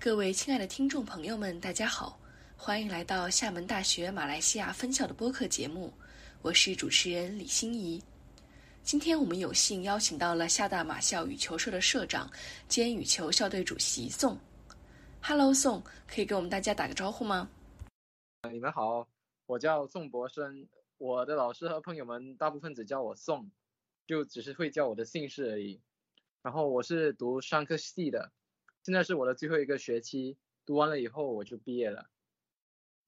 各位亲爱的听众朋友们，大家好，欢迎来到厦门大学马来西亚分校的播客节目，我是主持人李欣怡。今天我们有幸邀请到了厦大马校羽球社的社长兼羽球校队主席宋。Hello，宋，可以跟我们大家打个招呼吗？你们好，我叫宋博生，我的老师和朋友们大部分只叫我宋，就只是会叫我的姓氏而已。然后我是读商科系的。现在是我的最后一个学期，读完了以后我就毕业了。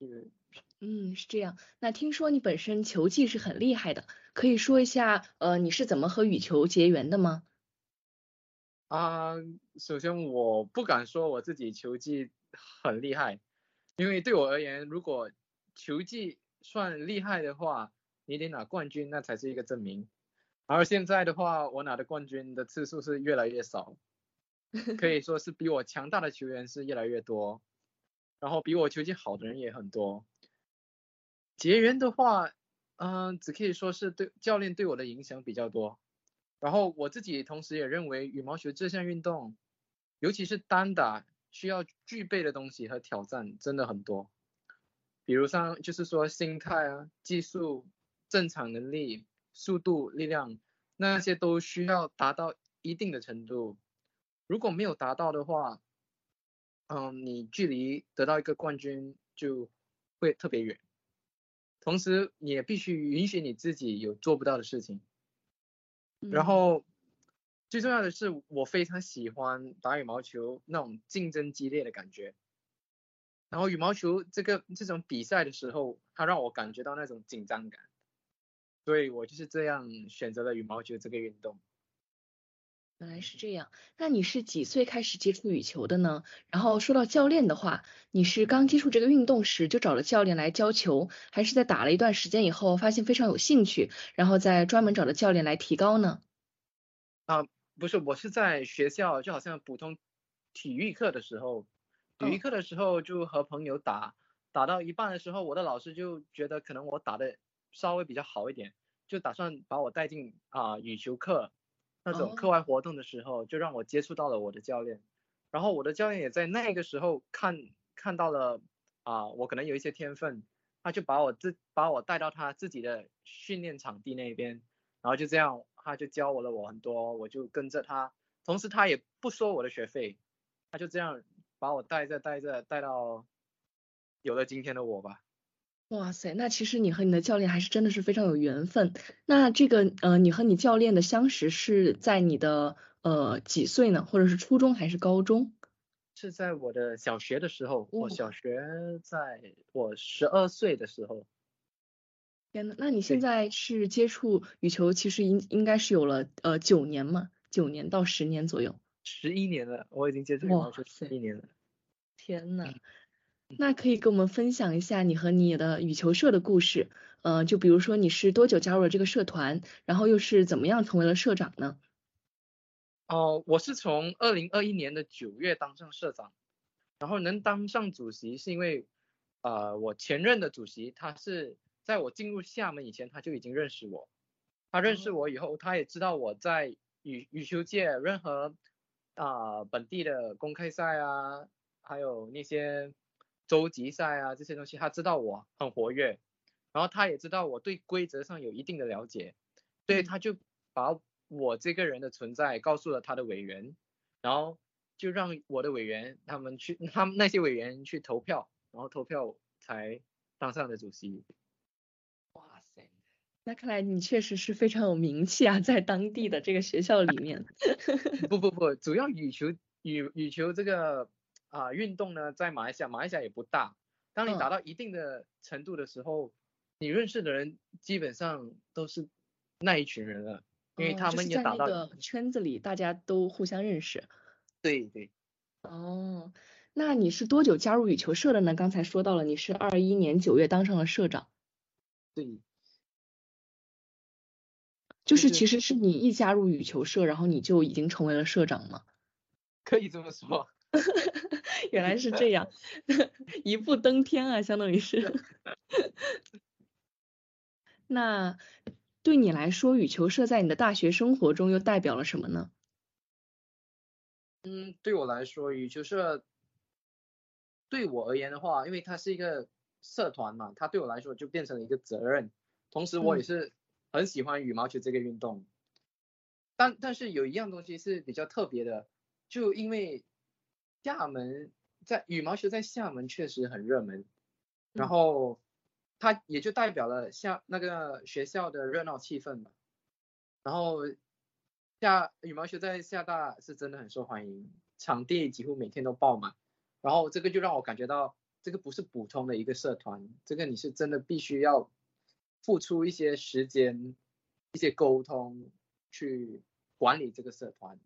是，嗯，是这样。那听说你本身球技是很厉害的，可以说一下，呃，你是怎么和羽球结缘的吗？啊，首先我不敢说我自己球技很厉害，因为对我而言，如果球技算厉害的话，你得拿冠军，那才是一个证明。而现在的话，我拿的冠军的次数是越来越少。可以说是比我强大的球员是越来越多，然后比我球技好的人也很多。结缘的话，嗯，只可以说是对教练对我的影响比较多。然后我自己同时也认为羽毛球这项运动，尤其是单打，需要具备的东西和挑战真的很多。比如像就是说心态啊、技术、正常能力、速度、力量，那些都需要达到一定的程度。如果没有达到的话，嗯，你距离得到一个冠军就会特别远。同时，你也必须允许你自己有做不到的事情。然后，最重要的是，我非常喜欢打羽毛球那种竞争激烈的感觉。然后，羽毛球这个这种比赛的时候，它让我感觉到那种紧张感。所以我就是这样选择了羽毛球这个运动。原来是这样，那你是几岁开始接触羽球的呢？然后说到教练的话，你是刚接触这个运动时就找了教练来教球，还是在打了一段时间以后发现非常有兴趣，然后再专门找的教练来提高呢？啊，不是，我是在学校，就好像普通体育课的时候，体育课的时候就和朋友打，打到一半的时候，我的老师就觉得可能我打的稍微比较好一点，就打算把我带进啊羽球课。那种课外活动的时候，就让我接触到了我的教练，然后我的教练也在那个时候看看到了啊，我可能有一些天分，他就把我自把我带到他自己的训练场地那边，然后就这样，他就教我了我很多，我就跟着他，同时他也不收我的学费，他就这样把我带着带着带到有了今天的我吧。哇塞，那其实你和你的教练还是真的是非常有缘分。那这个呃，你和你教练的相识是在你的呃几岁呢？或者是初中还是高中？是在我的小学的时候，我小学在我十二岁的时候。天呐，那你现在是接触羽球，其实应应该是有了呃九年嘛，九年到十年左右。十一年了，我已经接触羽毛球十一年了。天呐。那可以跟我们分享一下你和你的羽球社的故事，呃，就比如说你是多久加入了这个社团，然后又是怎么样成为了社长呢？哦，我是从二零二一年的九月当上社长，然后能当上主席是因为，呃，我前任的主席他是在我进入厦门以前他就已经认识我，他认识我以后他也知道我在羽羽球界任何啊本地的公开赛啊，还有那些。洲级赛啊这些东西，他知道我很活跃，然后他也知道我对规则上有一定的了解，所以他就把我这个人的存在告诉了他的委员，然后就让我的委员他们去，他们那些委员去投票，然后投票才当上的主席。哇塞，那看来你确实是非常有名气啊，在当地的这个学校里面。不不不，主要羽球羽羽球这个。啊，运动呢，在马来西亚，马来西亚也不大。当你达到一定的程度的时候，你认识的人基本上都是那一群人了，因为他们也达到圈子里，大家都互相认识。对对。哦，那你是多久加入羽球社的呢？刚才说到了，你是二一年九月当上了社长。对。就是其实是你一加入羽球社，然后你就已经成为了社长吗？可以这么说。原来是这样，一步登天啊，相当于是。那对你来说，羽球社在你的大学生活中又代表了什么呢？嗯，对我来说，羽球社对我而言的话，因为它是一个社团嘛，它对我来说就变成了一个责任。同时，我也是很喜欢羽毛球这个运动。但但是有一样东西是比较特别的，就因为厦门在羽毛球在厦门确实很热门，然后。它也就代表了厦那个学校的热闹气氛嘛，然后厦羽毛球在厦大是真的很受欢迎，场地几乎每天都爆满，然后这个就让我感觉到这个不是普通的一个社团，这个你是真的必须要付出一些时间、一些沟通去管理这个社团。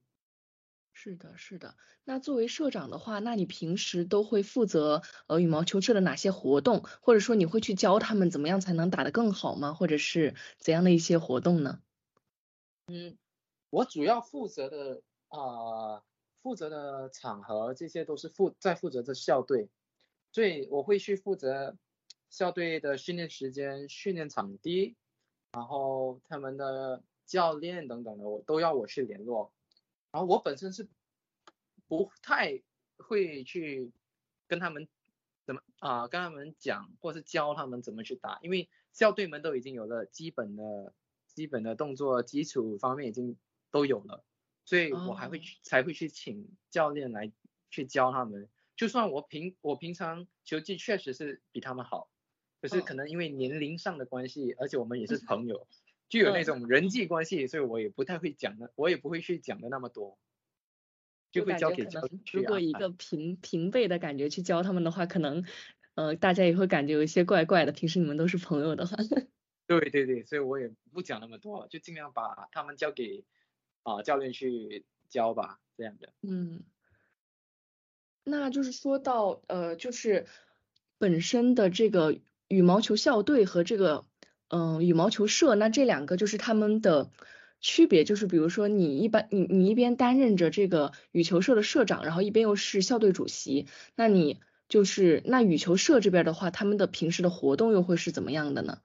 是的，是的。那作为社长的话，那你平时都会负责呃羽毛球社的哪些活动，或者说你会去教他们怎么样才能打得更好吗？或者是怎样的一些活动呢？嗯，我主要负责的啊，负责的场合这些都是负在负责的校队，所以我会去负责校队的训练时间、训练场地，然后他们的教练等等的，我都要我去联络。然后我本身是不太会去跟他们怎么啊跟他们讲，或是教他们怎么去打，因为校队们都已经有了基本的基本的动作基础方面已经都有了，所以我还会去才会去请教练来去教他们。就算我平我平常球技确实是比他们好，可是可能因为年龄上的关系，而且我们也是朋友。具有那种人际关系，所以我也不太会讲的，我也不会去讲的那么多，就会交给教如果一个平平辈的感觉去教他们的话，可能呃大家也会感觉有一些怪怪的。平时你们都是朋友的话。对对对，所以我也不讲那么多，就尽量把他们交给啊教练去教吧，这样的。嗯，那就是说到呃，就是本身的这个羽毛球校队和这个。嗯，羽毛球社那这两个就是他们的区别，就是比如说你一般你你一边担任着这个羽球社的社长，然后一边又是校队主席，那你就是那羽球社这边的话，他们的平时的活动又会是怎么样的呢？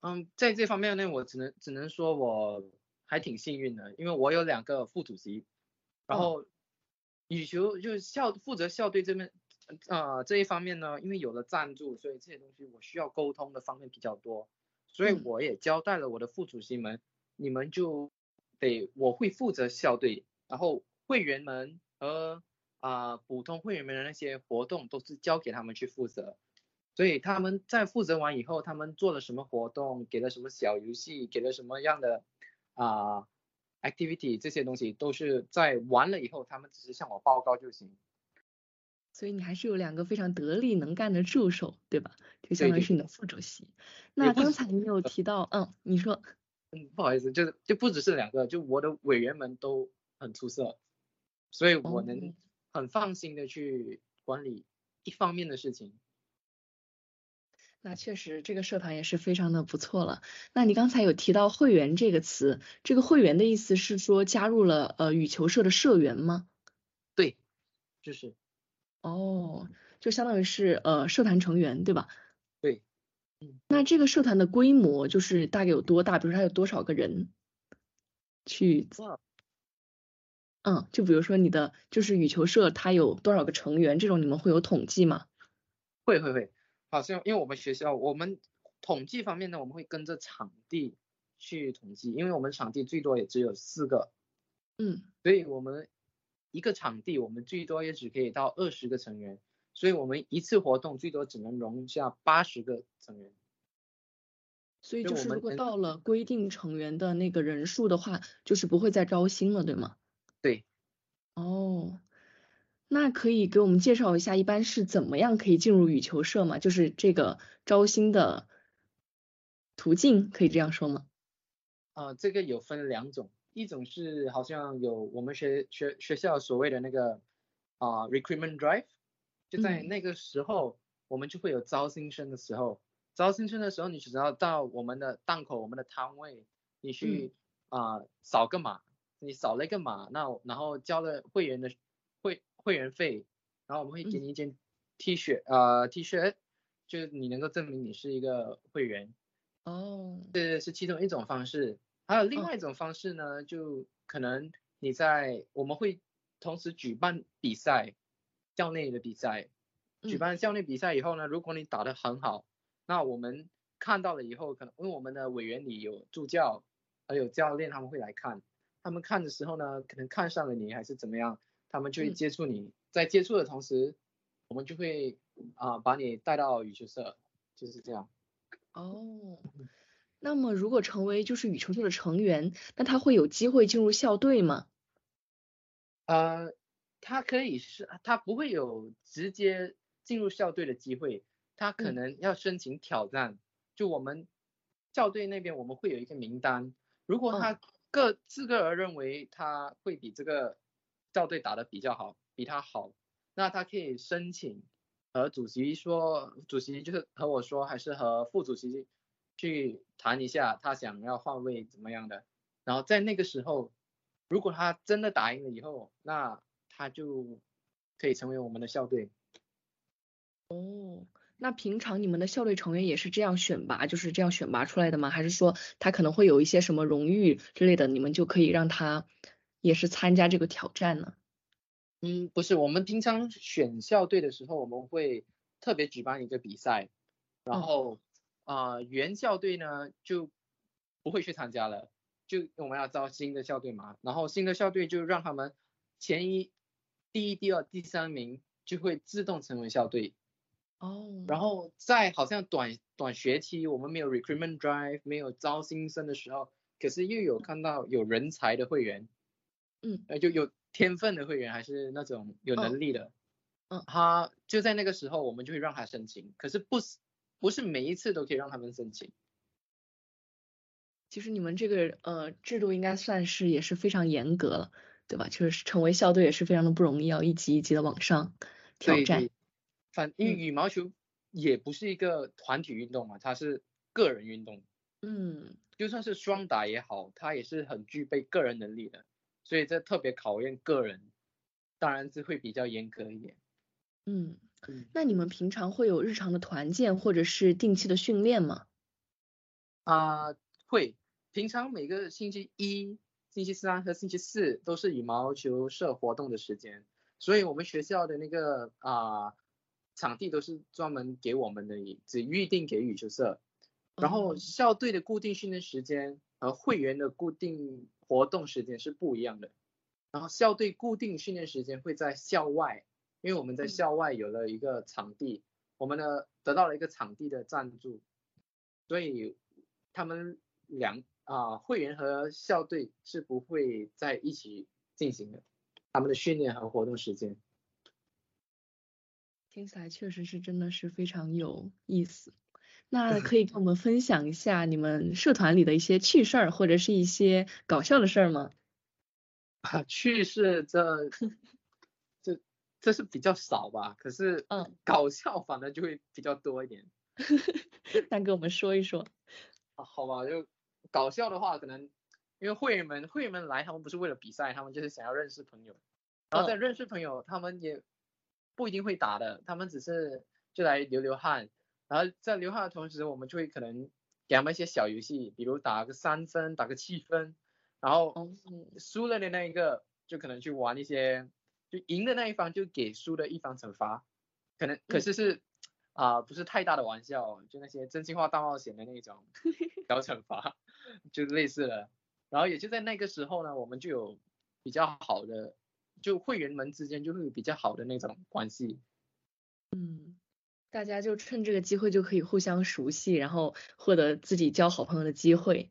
嗯，在这方面呢，我只能只能说我还挺幸运的，因为我有两个副主席，然后羽球就是校负责校队这边。呃，这一方面呢，因为有了赞助，所以这些东西我需要沟通的方面比较多，所以我也交代了我的副主席们，你们就得我会负责校队，然后会员们和啊普通会员们的那些活动都是交给他们去负责，所以他们在负责完以后，他们做了什么活动，给了什么小游戏，给了什么样的啊 activity，这些东西都是在完了以后，他们只是向我报告就行。所以你还是有两个非常得力能干的助手，对吧？就相当于是你的副主席。那刚才你有提到，嗯，你说，嗯，不好意思，就是就不只是两个，就我的委员们都很出色，所以我能很放心的去管理一方面的事情。那确实，这个社团也是非常的不错了。那你刚才有提到会员这个词，这个会员的意思是说加入了呃羽球社的社员吗？对，就是。哦，就相当于是呃社团成员对吧？对，嗯，那这个社团的规模就是大概有多大？比如说它有多少个人去？嗯，就比如说你的就是羽球社，它有多少个成员？这种你们会有统计吗？会会会，好像因为我们学校我们统计方面呢，我们会跟着场地去统计，因为我们场地最多也只有四个，嗯，所以我们。一个场地，我们最多也只可以到二十个成员，所以我们一次活动最多只能容下八十个成员。所以就是如果到了规定成员的那个人数的话，就是不会再招新了，对吗？对。哦，那可以给我们介绍一下，一般是怎么样可以进入羽球社吗？就是这个招新的途径，可以这样说吗？啊，这个有分两种。一种是好像有我们学学学校所谓的那个啊 recruitment drive，就在那个时候我们就会有招新生的时候，招新生的时候你只要到我们的档口、我们的摊位你去啊、扫个码，你扫了一个码，那然后交了会员的会会员费，然后我们会给你一件 T 恤，呃 T 恤，就是你能够证明你是一个会员，哦，这是其中一种方式。还有另外一种方式呢，就可能你在我们会同时举办比赛，校内的比赛，举嗯办校内比赛以后呢，如果你打得很好，那我们看到了以后，可能因为我们的委员里有助教，还有教练，他们会来看。他们看的时候呢，可能看上了你还是怎么样，他们就会嗯接触你。在接触的同时，我们就会啊、把你带到羽球社，就是这样。哦，那么如果成为就是羽球社的成员，那他会有机会进入校队吗？呃，他可以是，他不会有直接进入校队的机会，他可嗯能要申请挑战。就我们校队那边，我们会有一个名单，如果嗯他个自个儿认为他会比这个校队打得比较好，比他好，那他可以申请和主席说，主席就是和我说，还是和副主席去谈一下，他想要换位怎么样的。然后在那个时候，如果他真的打赢了以后，那他就可以成为我们的校队。哦，那平常你们的校队成员也是这样选拔，就是这样选拔出来的吗？还是说他可能会有一些什么荣誉之类的，你们就可以让他也是参加这个挑战呢？嗯，不是，我们平常选校队的时候，我们会特别举办一个比赛，然嗯后啊、呃原校队呢就不会去参加了，就我们要招新的校队嘛，然后新的校队就让他们前一、第一、第二、第三名就会自动成为校队，哦，然后在好像短短学期我们没有 recruitment drive，没有招新生的时候，可是又有看到有人才的会员，嗯，呃，就有天分的会员，还是那种有嗯能力的，嗯。他就在那个时候我们就会让他申请，可是不是不是每一次都可以让他们申请，其实你们这个呃制度应该算是也是非常严格了，对吧？就是成为校队也是非常的不容易，要一级一级的往上挑战。反因为嗯羽毛球也不是一个团体运动嘛，它是个人运动，嗯，就算是双打也好，它也是很具备个人能力的，所以这特别考验个人，当然是会比较严格一点。嗯，嗯那你们平常会有日常的团建或者是定期的训练吗？啊、会，平常每个星期一、星期三和星期四都是羽毛球社活动的时间，所以我们学校的那个啊、场地都是专门给我们的，只预定给羽球社。然后哦校队的固定训练时间和会员的固定活动时间是不一样的。然后校队固定训练时间会在校外，因为我们在嗯校外有了一个场地，我们呢得到了一个场地的赞助，所以他们两啊、会员和校队是不会在一起进行的，他们的训练和活动时间。听起来确实是真的是非常有意思。那 可以跟我们分享一下你们社团里的一些趣事儿，或者是一些搞笑的事儿吗？啊，趣事这这这是比较少吧，可是嗯，搞笑反而就会比较多一点。那给我们说一说。啊，好吧，就搞笑的话，可能因为会员们会员们来，他们不是为了比赛，他们就是想要认识朋友，然后在嗯。认识朋友，他们也不一定会打的，他们只是就来流流汗，然后在流汗的同时，我们就会可能给他们一些小游戏，比如打个三分，打个七分，然后哦，输了的那一个就可能去玩一些，就赢的那一方就给输的一方惩罚，可能可嗯是是啊、不是太大的玩笑，就那些真心话大冒险的那种 小惩罚，就类似的。然后也就在那个时候呢，我们就有比较好的，就会员们之间就会有比较好的那种关系。嗯，大家就趁这个机会就可以互相熟悉，然后获得自己交好朋友的机会，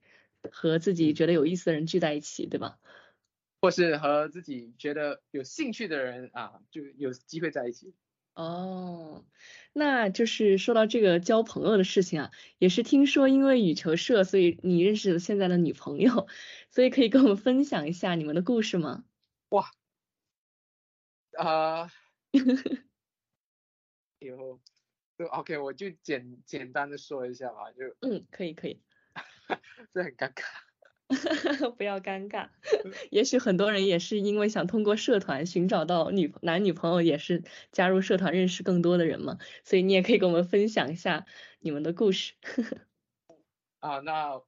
和自己嗯觉得有意思的人聚在一起，对吧？或是和自己觉得有兴趣的人啊，就有机会在一起。哦，那就是说到这个交朋友的事情啊，也是听说因为羽球社，所以你认识了现在的女朋友，所以可以跟我们分享一下你们的故事吗？哇啊、以后就 OK，我就简简单的说一下吧，就嗯，可以可以。这很尴尬。不要尴尬。也许很多人也是因为想通过社团寻找到女男女朋友，也是加入社团认识更多的人嘛。所以你也可以跟我们分享一下你们的故事。啊，那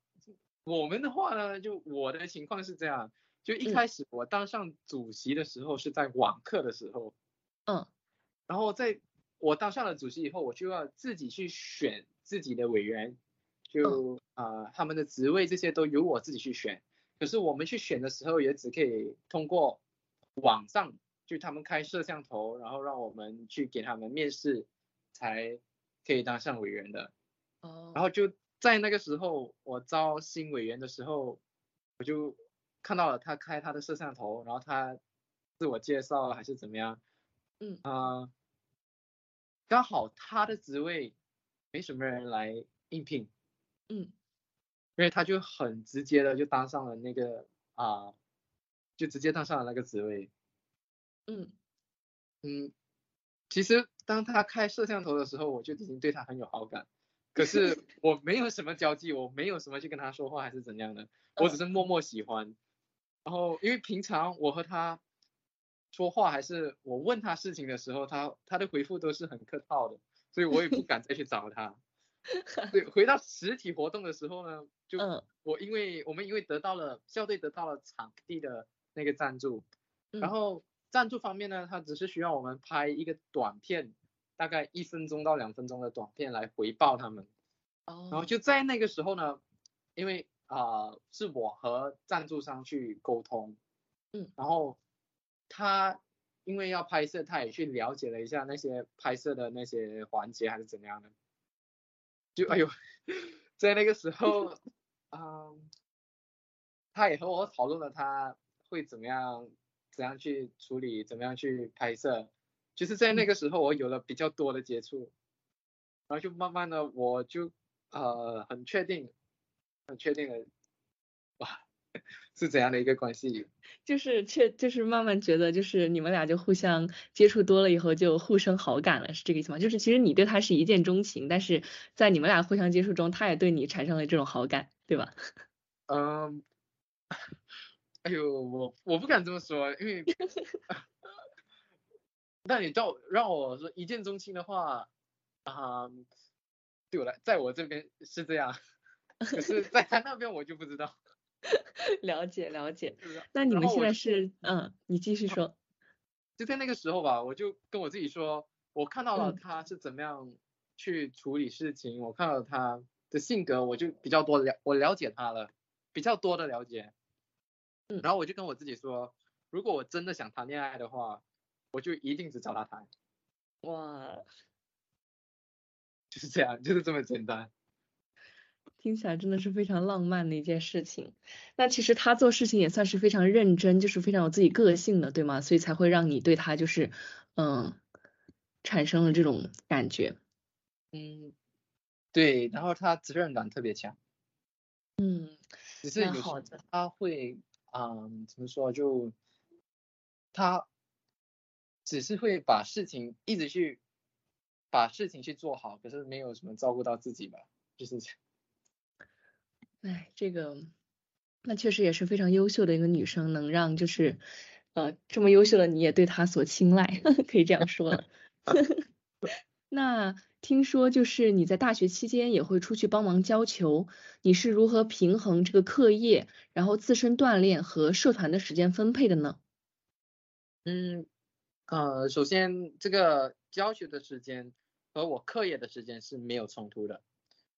我们的话呢，就我的情况是这样，就一开始我当上主席的时候是在网课的时候，嗯，然后在我当上了主席以后，我就要自己去选自己的委员。就啊，他们的职位这些都由我自己去选，可是我们去选的时候也只可以通过网上，就他们开摄像头，然后让我们去给他们面试，才可以当上委员的。哦。然后就在那个时候，我招新委员的时候，我就看到了他开他的摄像头，然后他自我介绍还是怎么样，嗯啊，刚好他的职位没什么人来应聘。嗯，因为他就很直接的就当上了那个啊，就直接当上了那个职位。嗯嗯，其实当他开摄像头的时候，我就已经对他很有好感。可是 我没有什么交际，我没有什么去跟他说话还是怎样的，我只是默默喜欢。然后因为平常我和他说话，还是我问他事情的时候，他他的回复都是很客套的，所以我也不 敢再去找他。对，回到实体活动的时候呢，就我因为我们因为得到了校队得到了场地的那个赞助，然后赞助方面呢，他只是需要我们拍一个短片，大概一分钟到两分钟的短片来回报他们。哦。然后就在那个时候呢，因为啊是我和赞助商去沟通，嗯，然后他因为要拍摄，他也去了解了一下那些拍摄的那些环节还是怎样的。就哎呦，在那个时候，嗯，他也和我讨论了他会怎么样，怎样去处理，怎么样去拍摄。就是在那个时候，我有了比较多的接触，然后就慢慢的，我就呃很确定，很确定的，哇。是怎样的一个关系？就是却就是慢慢觉得，就是你们俩就互相接触多了以后，就互生好感了，是这个意思吗？就是其实你对他是一见钟情，但是在你们俩互相接触中，他也对你产生了这种好感，对吧？嗯，哎呦，我我不敢这么说，因为，那你叫让我说一见钟情的话，啊，对我来，在我这边是这样，可是在他那边我就不知道。了 解了解，那你们现在是嗯，你继续说。就在那个时候吧，我就跟我自己说，我看到了他是怎么样去处理事情，我看到他的性格，我就比较多了，我了解他了，比较多的了解。嗯。然后我就跟我自己说，如果我真的想谈恋爱的话，我就一定只找他谈。哇。就是这样，就是这么简单。听起来真的是非常浪漫的一件事情。那其实他做事情也算是非常认真，就是非常有自己个性的，对吗？所以才会让你对他就是嗯产生了这种感觉。嗯，对。然后他责任感特别强。嗯，只是有时他会嗯怎么说就他只是会把事情一直去把事情去做好，可是没有什么照顾到自己吧，就是这样。哎，这个那确实也是非常优秀的一个女生，能让就是呃这么优秀的你也对她所青睐，可以这样说了。那听说就是你在大学期间也会出去帮忙教球，你是如何平衡这个课业，然后自身锻炼和社团的时间分配的呢？嗯，呃，首先这个教学的时间和我课业的时间是没有冲突的。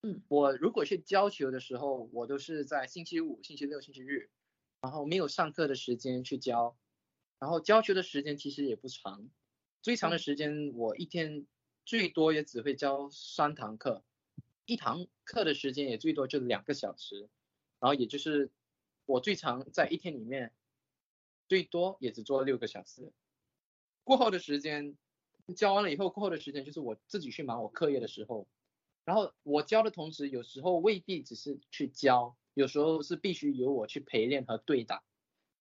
嗯，我如果去教球的时候，我都是在星期五、星期六、星期日，然后没有上课的时间去教，然后教球的时间其实也不长，最长的时间我一天最多也只会教三堂课，一堂课的时间也最多就两个小时，然后也就是我最长在一天里面最多也只做六个小时，过后的时间教完了以后，过后的时间就是我自己去忙我课业的时候。然后我教的同时，有时候未必只是去教，有时候是必须由我去陪练和对打。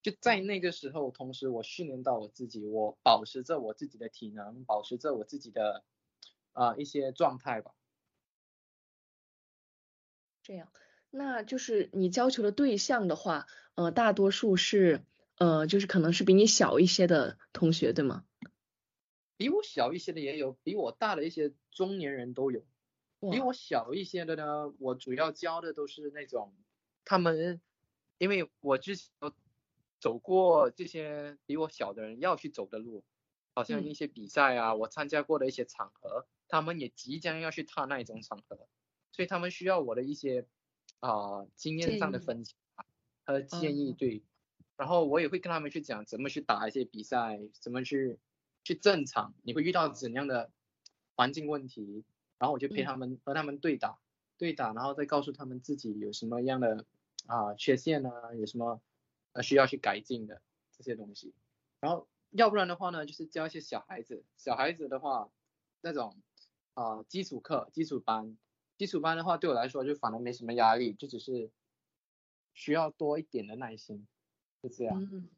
就在那个时候，同时我训练到我自己，我保持着我自己的体能，保持着我自己的啊一些状态吧。这样，那就是你教球的对象的话，呃，大多数是呃，就是可能是比你小一些的同学，对吗？比我小一些的也有，比我大的一些中年人都有。比我小一些的呢，我主要教的都是那种他们，因为我之前有走过这些比我小的人要去走的路，好像嗯。一些比赛啊，我参加过的一些场合，他们也即将要去踏那一种场合，所以他们需要我的一些啊、经验上的分享啊和建议，哦。对。然后我也会跟他们去讲怎么去打一些比赛，怎么去去正常，你会遇到怎样的环境问题，然后我就陪嗯他们、和他们对打，对打，然后再告诉他们自己有什么样的啊缺陷啊，有什么呃需要去改进的这些东西。然后要不然的话呢，就是教一些小孩子，小孩子的话那种啊基础课、基础班，基础班的话对我来说就反而没什么压力，就只是需要多一点的耐心，就这样。嗯，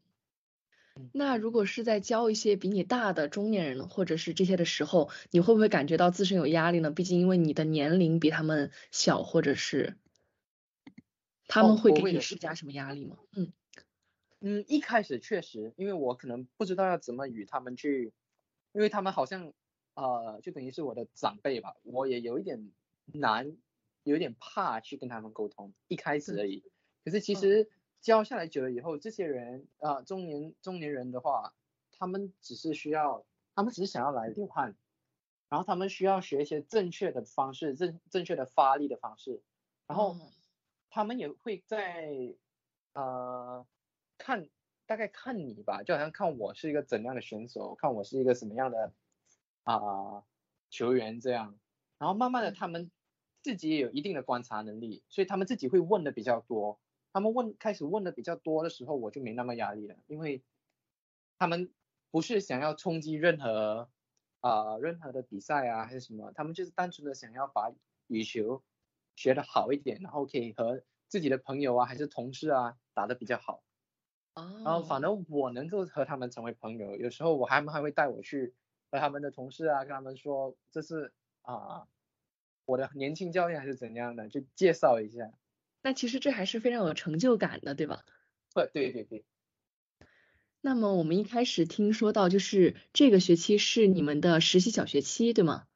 那如果是在教一些比你大的中年人或者是这些的时候，你会不会感觉到自身有压力呢？毕竟因为你的年龄比他们小，或者是他哦们会给你施加什么压力吗？嗯嗯，一开始确实，因为我可能不知道要怎么与他们去，因为他们好像呃，就等于是我的长辈吧，我也有一点难，有一点怕去跟他们沟通，一开始而已。可是其嗯实教下来久了以后，这些人啊、呃中年中年人的话，他们只是需要，他们只是想要来流汗，然后他们需要学一些正确的方式，正正确的发力的方式，然后哦他们也会在呃看大概看你吧，就好像看我是一个怎样的选手，看我是一个什么样的啊、球员这样，然后慢慢的嗯。他们自己也有一定的观察能力，所以他们自己会问的比较多。他们问开始问的比较多的时候，我就没那么压力了，因为他们不是想要冲击任何啊、任何的比赛啊还是什么，他们就是单纯的想要把羽球学得好一点，然后可以和自己的朋友啊还是同事啊打得比较好。然后反哦，正我能够和他们成为朋友，有时候我还们还会带我去和他们的同事啊，跟他们说这是啊、我的年轻教练还是怎样的，就介绍一下。那其实这还是非常有成就感的，对吧？对对对对，那么我们一开始听说到，就是这个学期是你们的实习小学期，对吗？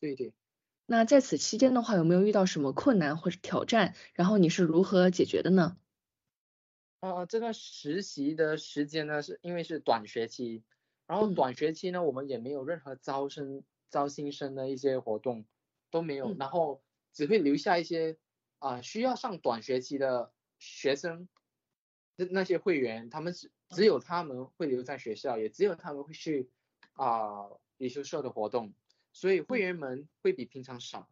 对对。那在此期间的话，有没有遇到什么困难或者挑战？然后你是如何解决的呢？呃，这段实习的时间呢，是因为是短学期，然后嗯短学期呢，我们也没有任何招生、招新生的一些活动都没有，嗯然后只会留下一些啊、需要上短学期的学生，那那些会员，他们只只有他们会留在学校，也只有他们会去啊羽球社的活动，所以会员们会比平常少，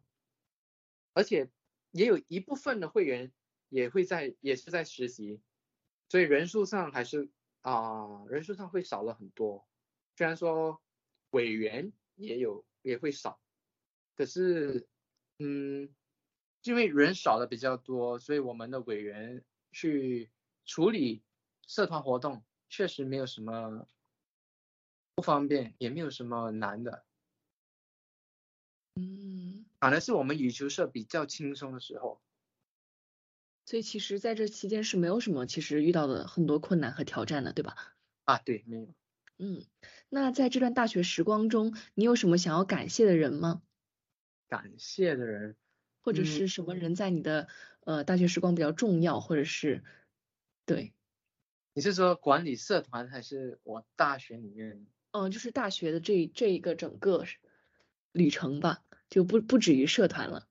而且也有一部分的会员也会在也是在实习。所以人数上还是啊、人数上会少了很多。虽然说委员也有也会少，可是嗯，因为人少的比较多，所以我们的委员去处理社团活动确实没有什么不方便，也没有什么难的，嗯，反而是我们羽球社比较轻松的时候。所以其实在这期间是没有什么其实遇到的很多困难和挑战的，对吧？啊，对，没有。嗯，那在这段大学时光中，你有什么想要感谢的人吗？感谢的人，或者嗯是什么人在你的呃大学时光比较重要，或者是对，你是说管理社团还是我大学里面？嗯、就是大学的这这一个整个旅程吧，就不不止于社团了。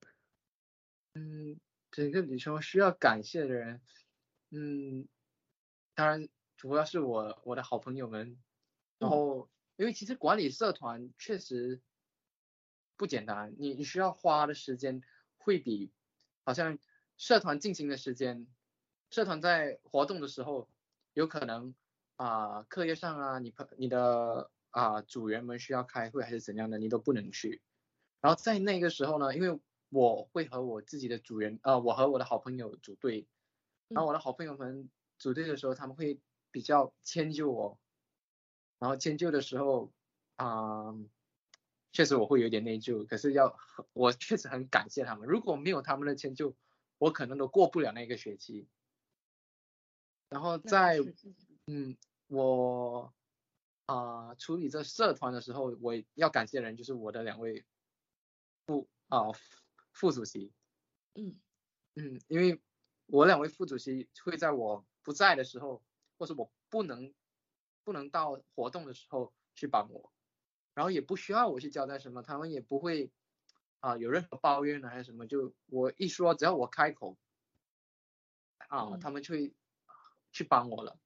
嗯，整个旅程需要感谢的人，嗯，当然主要是我我的好朋友们，然嗯后因为其实管理社团确实不简单，你你需要花的时间会比好像社团进行的时间，社团在活动的时候有可能啊、课业上啊，你朋你的啊、组员们需要开会还是怎样的，你都不能去。然后在那个时候呢，因为我会和我自己的组员，呃，我和我的好朋友组队，然后我的好朋友们组队的时候，他们会比较迁就我，然后迁就的时候，啊、确实我会有点内疚，可是要我确实很感谢他们，如果没有他们的迁就，我可能都过不了那个学期。然后在嗯，我啊处理这社团的时候，我要感谢的人就是我的两位副啊副主席。嗯嗯，因为我两位副主席会在我不在的时候，或是我不能不能到活动的时候去帮我，然后也不需要我去交代什么，他们也不会啊有任何抱怨的还是什么，就我一说，只要我开口啊，他们就会去帮我了。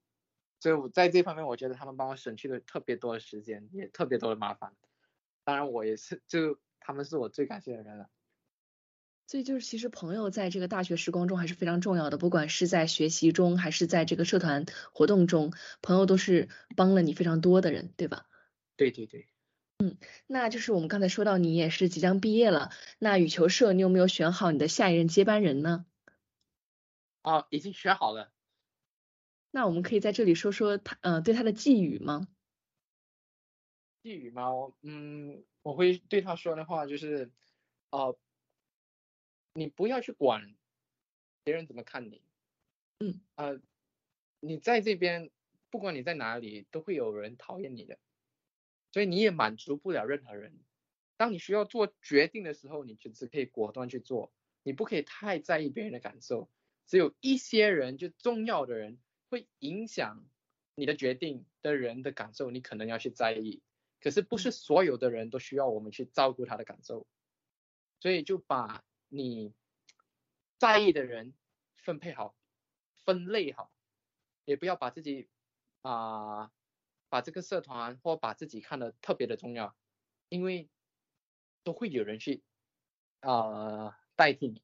所以我在这方面，我觉得他们帮我省去了特别多的时间，也特别多的麻烦。当然，我也是，就他们是我最感谢的人了。所以就是，其实朋友在这个大学时光中还是非常重要的，不管是在学习中，还是在这个社团活动中，朋友都是帮了你非常多的人，对吧？对对对。嗯，那就是我们刚才说到你也是即将毕业了，那羽球社你有没有选好你的下一任接班人呢？哦，已经选好了。那我们可以在这里说说他，呃，对他的寄语吗？寄语吗？嗯，我会对他说的话就是，哦。你不要去管别人怎么看你，嗯，呃，你在这边，不管你在哪里，都会有人讨厌你的，所以你也满足不了任何人。当你需要做决定的时候，你就只可以果断去做，你不可以太在意别人的感受。只有一些人，就重要的人，会影响你的决定的人的感受，你可能要去在意。可是不是所有的人都需要我们去照顾他的感受，所以就把。你在意的人分配好，分类好，也不要把自己啊，把这个社团或把自己看得特别的重要，因为都会有人去啊代替你，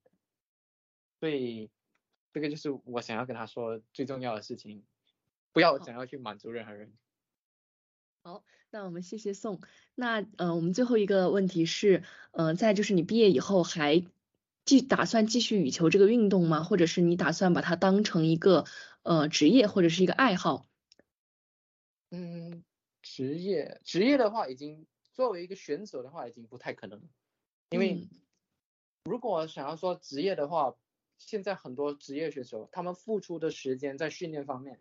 所以这个就是我想要跟他说最重要的事情，不要想要去满足任何人。好，那我们谢谢宋。那呃，我们最后一个问题是，呃，在就是你毕业以后还。继打算继续羽球这个运动吗？或者是你打算把它当成一个呃职业或者是一个爱好？嗯，职业职业的话，已经作为一个选手的话，已经不太可能。因为如果想要说职业的话，现在很多职业选手他们付出的时间在训练方面，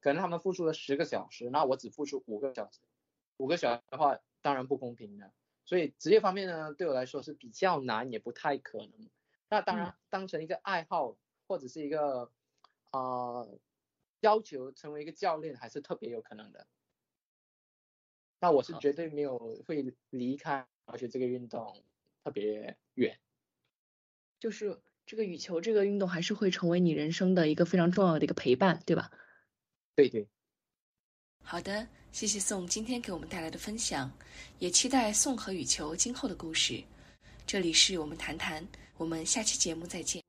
可能他们付出了十个小时，那我只付出五个小时，五个小时的话，当然不公平的。所以职业方面呢，对我来说是比较难，也不太可能。那当然，当成一个爱好或者是一个啊要求成为一个教练，还是特别有可能的。那我是绝对没有会离开而且这个运动特别远。就是这个羽球这个运动还是会成为你人生的一个非常重要的一个陪伴，对吧？对对。好的，谢谢宋今天给我们带来的分享，也期待宋和羽球今后的故事。这里是我们谈谈，我们下期节目再见。